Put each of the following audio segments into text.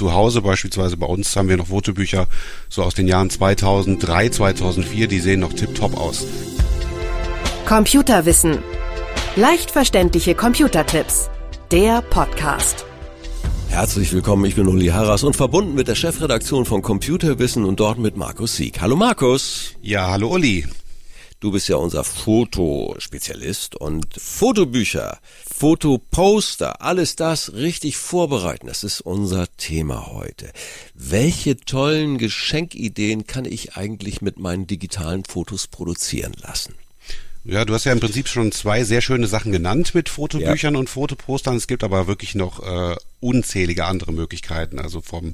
zu Hause beispielsweise bei uns haben wir noch Fotobücher so aus den Jahren 2003, 2004, die sehen noch tipptopp aus. Computerwissen. Leicht verständliche Computertipps. Der Podcast. Herzlich willkommen, ich bin Uli Harras und verbunden mit der Chefredaktion von Computerwissen und dort mit Markus Sieg. Hallo Markus. Ja, hallo Uli. Du bist ja unser Fotospezialist und Fotobücher, Fotoposter, alles das richtig vorbereiten. Das ist unser Thema heute. Welche tollen Geschenkideen kann ich eigentlich mit meinen digitalen Fotos produzieren lassen? Ja, du hast ja im Prinzip schon zwei sehr schöne Sachen genannt mit Fotobüchern ja. und Fotopostern. Es gibt aber wirklich noch äh, unzählige andere Möglichkeiten. Also vom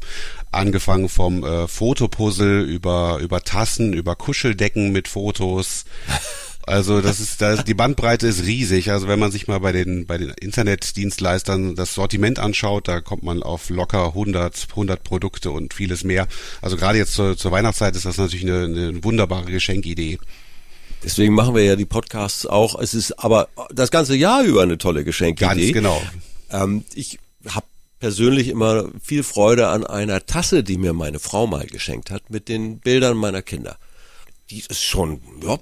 angefangen vom äh, Fotopuzzle über über Tassen, über Kuscheldecken mit Fotos. Also das ist, da ist, die Bandbreite ist riesig. Also wenn man sich mal bei den bei den Internetdienstleistern das Sortiment anschaut, da kommt man auf locker 100 100 Produkte und vieles mehr. Also gerade jetzt zur, zur Weihnachtszeit ist das natürlich eine, eine wunderbare Geschenkidee. Deswegen machen wir ja die Podcasts auch. Es ist aber das ganze Jahr über eine tolle Geschenkidee. Ganz genau. Ähm, ich habe persönlich immer viel Freude an einer Tasse, die mir meine Frau mal geschenkt hat, mit den Bildern meiner Kinder. Die ist schon ja,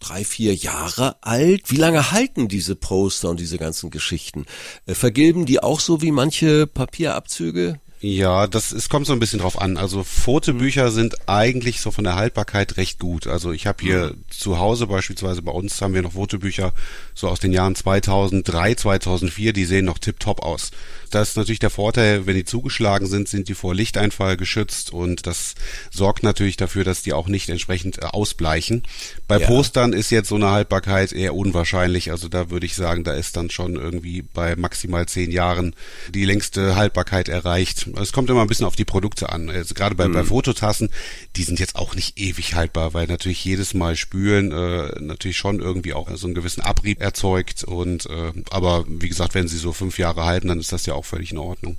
drei, vier Jahre alt. Wie lange halten diese Poster und diese ganzen Geschichten? Äh, vergilben die auch so wie manche Papierabzüge? Ja, das es kommt so ein bisschen drauf an. Also Fotobücher sind eigentlich so von der Haltbarkeit recht gut. Also ich habe hier mhm. zu Hause beispielsweise bei uns haben wir noch Fotobücher so aus den Jahren 2003, 2004, die sehen noch tipptopp aus. Das ist natürlich der Vorteil, wenn die zugeschlagen sind, sind die vor Lichteinfall geschützt und das sorgt natürlich dafür, dass die auch nicht entsprechend äh, ausbleichen. Bei ja. Postern ist jetzt so eine Haltbarkeit eher unwahrscheinlich. Also da würde ich sagen, da ist dann schon irgendwie bei maximal zehn Jahren die längste Haltbarkeit erreicht. Es kommt immer ein bisschen auf die Produkte an. Also gerade bei, mhm. bei Fototassen, die sind jetzt auch nicht ewig haltbar, weil natürlich jedes Mal spülen äh, natürlich schon irgendwie auch so einen gewissen Abrieb erzeugt. Und äh, aber wie gesagt, wenn sie so fünf Jahre halten, dann ist das ja auch völlig in Ordnung.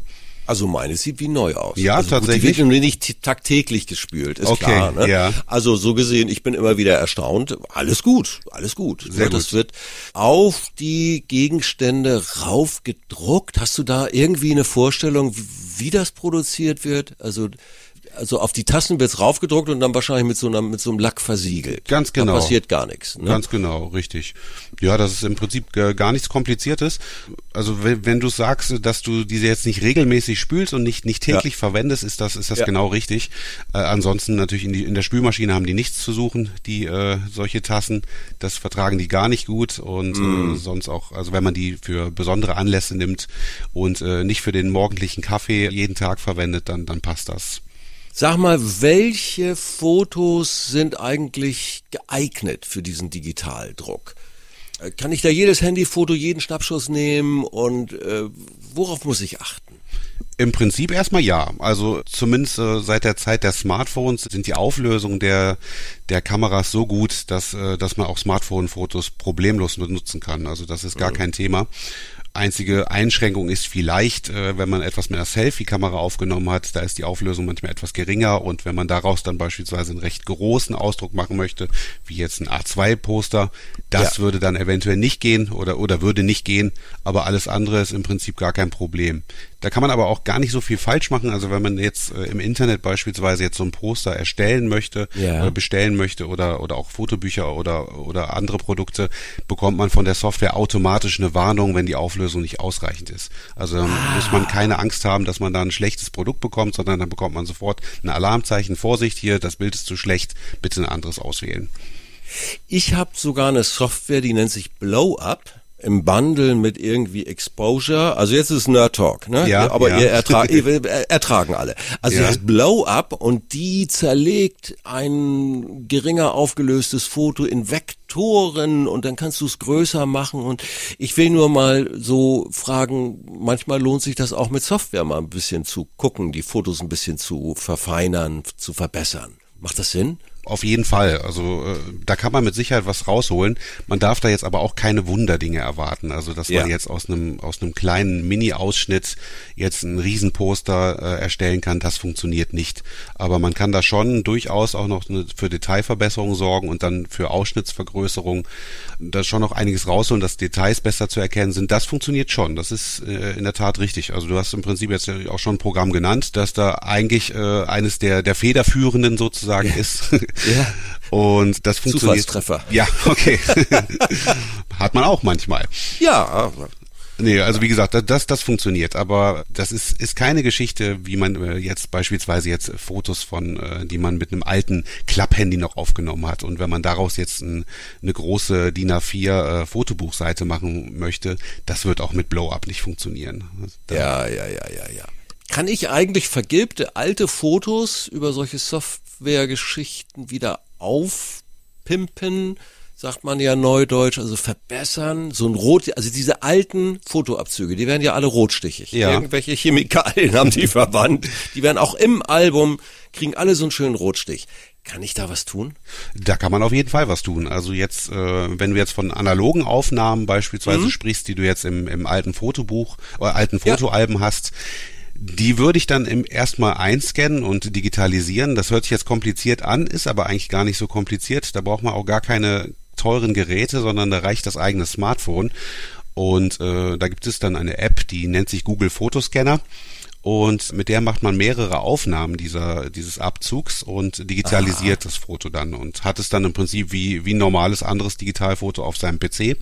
Also meine sieht wie neu aus. Ja, also tatsächlich. Gut, die wird nicht tagtäglich gespült, ist okay, klar. Ne? Ja. Also so gesehen, ich bin immer wieder erstaunt. Alles gut, alles gut. Sehr ja, das wird auf die Gegenstände raufgedruckt. Hast du da irgendwie eine Vorstellung, wie das produziert wird? Also also auf die Tassen wird's raufgedruckt und dann wahrscheinlich mit so einer mit so einem Lack versiegelt. Ganz genau. Da passiert gar nichts. Ne? Ganz genau, richtig. Ja, das ist im Prinzip gar nichts Kompliziertes. Also wenn, wenn du sagst, dass du diese jetzt nicht regelmäßig spülst und nicht nicht täglich ja. verwendest, ist das ist das ja. genau richtig. Äh, ansonsten natürlich in, die, in der Spülmaschine haben die nichts zu suchen, die äh, solche Tassen. Das vertragen die gar nicht gut und mm. äh, sonst auch, also wenn man die für besondere Anlässe nimmt und äh, nicht für den morgendlichen Kaffee jeden Tag verwendet, dann dann passt das. Sag mal, welche Fotos sind eigentlich geeignet für diesen Digitaldruck? Äh, kann ich da jedes Handyfoto, jeden Schnappschuss nehmen und äh, worauf muss ich achten? Im Prinzip erstmal ja. Also zumindest äh, seit der Zeit der Smartphones sind die Auflösungen der der Kameras so gut, dass äh, dass man auch Smartphone-Fotos problemlos benutzen kann. Also das ist gar mhm. kein Thema. Einzige Einschränkung ist vielleicht, äh, wenn man etwas mit einer Selfie-Kamera aufgenommen hat, da ist die Auflösung manchmal etwas geringer und wenn man daraus dann beispielsweise einen recht großen Ausdruck machen möchte, wie jetzt ein A2-Poster, das ja. würde dann eventuell nicht gehen oder, oder würde nicht gehen, aber alles andere ist im Prinzip gar kein Problem. Da kann man aber auch gar nicht so viel falsch machen. Also wenn man jetzt äh, im Internet beispielsweise jetzt so ein Poster erstellen möchte ja. oder bestellen möchte oder, oder auch Fotobücher oder, oder andere Produkte, bekommt man von der Software automatisch eine Warnung, wenn die Auflösung nicht ausreichend ist. Also dann ah. muss man keine Angst haben, dass man da ein schlechtes Produkt bekommt, sondern dann bekommt man sofort ein Alarmzeichen. Vorsicht hier, das Bild ist zu schlecht, bitte ein anderes auswählen. Ich habe sogar eine Software, die nennt sich Blow Up im Bundle mit irgendwie Exposure. Also jetzt ist Nerd Talk, ne? Ja, aber ja. ihr ertra ihr ertragen alle. Also ja. das Blow Up und die zerlegt ein geringer aufgelöstes Foto in Vektoren und dann kannst du es größer machen und ich will nur mal so fragen, manchmal lohnt sich das auch mit Software mal ein bisschen zu gucken, die Fotos ein bisschen zu verfeinern, zu verbessern. Macht das Sinn? Auf jeden Fall. Also äh, da kann man mit Sicherheit was rausholen. Man darf da jetzt aber auch keine Wunderdinge erwarten. Also dass ja. man jetzt aus einem aus einem kleinen Mini-Ausschnitt jetzt ein Riesenposter äh, erstellen kann, das funktioniert nicht. Aber man kann da schon durchaus auch noch eine, für Detailverbesserung sorgen und dann für Ausschnittsvergrößerung da schon noch einiges rausholen, dass Details besser zu erkennen sind. Das funktioniert schon. Das ist äh, in der Tat richtig. Also du hast im Prinzip jetzt auch schon ein Programm genannt, dass da eigentlich äh, eines der der federführenden sozusagen ist. Ja. Und das funktioniert. Zufallstreffer. Ja, okay. Hat man auch manchmal. Ja. Nee, also wie gesagt, das, das funktioniert, aber das ist, ist keine Geschichte, wie man äh, jetzt beispielsweise jetzt Fotos von, äh, die man mit einem alten Klapphandy noch aufgenommen hat. Und wenn man daraus jetzt ein, eine große DIN A4 äh, Fotobuchseite machen möchte, das wird auch mit Blow-Up nicht funktionieren. Da ja, ja, ja, ja, ja. Kann ich eigentlich vergilbte alte Fotos über solche Softwaregeschichten wieder aufpimpen? sagt man ja neudeutsch, also verbessern, so ein Rot, also diese alten Fotoabzüge, die werden ja alle rotstichig. Ja. Irgendwelche Chemikalien haben die verwandt, die werden auch im Album, kriegen alle so einen schönen Rotstich. Kann ich da was tun? Da kann man auf jeden Fall was tun. Also jetzt, äh, wenn du jetzt von analogen Aufnahmen beispielsweise mhm. sprichst, die du jetzt im, im alten Fotobuch oder alten Fotoalben ja. hast, die würde ich dann im erstmal einscannen und digitalisieren. Das hört sich jetzt kompliziert an, ist aber eigentlich gar nicht so kompliziert. Da braucht man auch gar keine teuren Geräte, sondern da reicht das eigene Smartphone. Und äh, da gibt es dann eine App, die nennt sich Google Fotoscanner und mit der macht man mehrere Aufnahmen dieser dieses Abzugs und digitalisiert Aha. das Foto dann und hat es dann im Prinzip wie wie ein normales anderes Digitalfoto auf seinem PC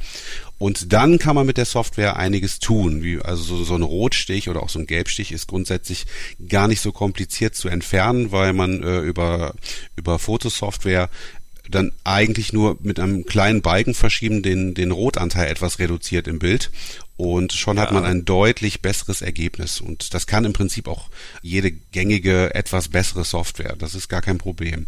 und dann kann man mit der Software einiges tun, wie also so, so ein Rotstich oder auch so ein Gelbstich ist grundsätzlich gar nicht so kompliziert zu entfernen, weil man äh, über über Fotosoftware dann eigentlich nur mit einem kleinen Balken verschieben den, den Rotanteil etwas reduziert im Bild und schon ja. hat man ein deutlich besseres Ergebnis. Und das kann im Prinzip auch jede gängige, etwas bessere Software. Das ist gar kein Problem.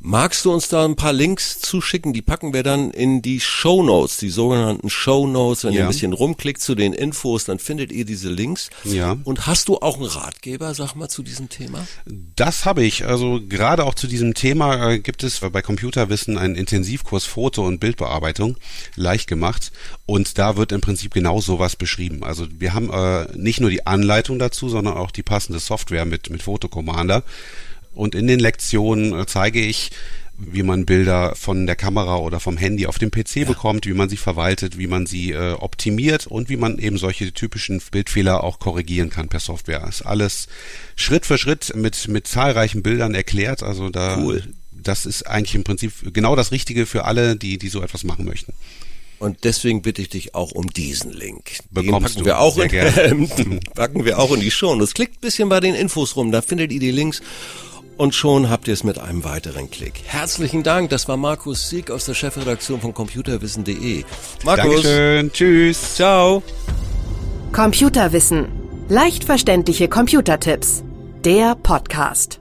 Magst du uns da ein paar Links zuschicken? Die packen wir dann in die Show Notes, die sogenannten Show Notes. Wenn ja. ihr ein bisschen rumklickt zu den Infos, dann findet ihr diese Links. Ja. Und hast du auch einen Ratgeber, sag mal, zu diesem Thema? Das habe ich. Also gerade auch zu diesem Thema äh, gibt es bei Computerwissen einen Intensivkurs Foto- und Bildbearbeitung leicht gemacht. Und da wird im Prinzip genau sowas beschrieben. Also wir haben äh, nicht nur die Anleitung dazu, sondern auch die passende Software mit, mit Fotocommander. Und in den Lektionen äh, zeige ich, wie man Bilder von der Kamera oder vom Handy auf dem PC ja. bekommt, wie man sie verwaltet, wie man sie äh, optimiert und wie man eben solche typischen Bildfehler auch korrigieren kann per Software. Ist alles Schritt für Schritt mit mit zahlreichen Bildern erklärt. Also da cool. das ist eigentlich im Prinzip genau das Richtige für alle, die die so etwas machen möchten. Und deswegen bitte ich dich auch um diesen Link. Bekommst den packen wir auch in, äh, packen wir auch in die Show. Und es klickt ein bisschen bei den Infos rum, da findet ihr die Links und schon habt ihr es mit einem weiteren Klick. Herzlichen Dank, das war Markus Sieg aus der Chefredaktion von computerwissen.de. Markus. Dankeschön, tschüss. Ciao. Computerwissen. Leicht verständliche Computertipps. Der Podcast.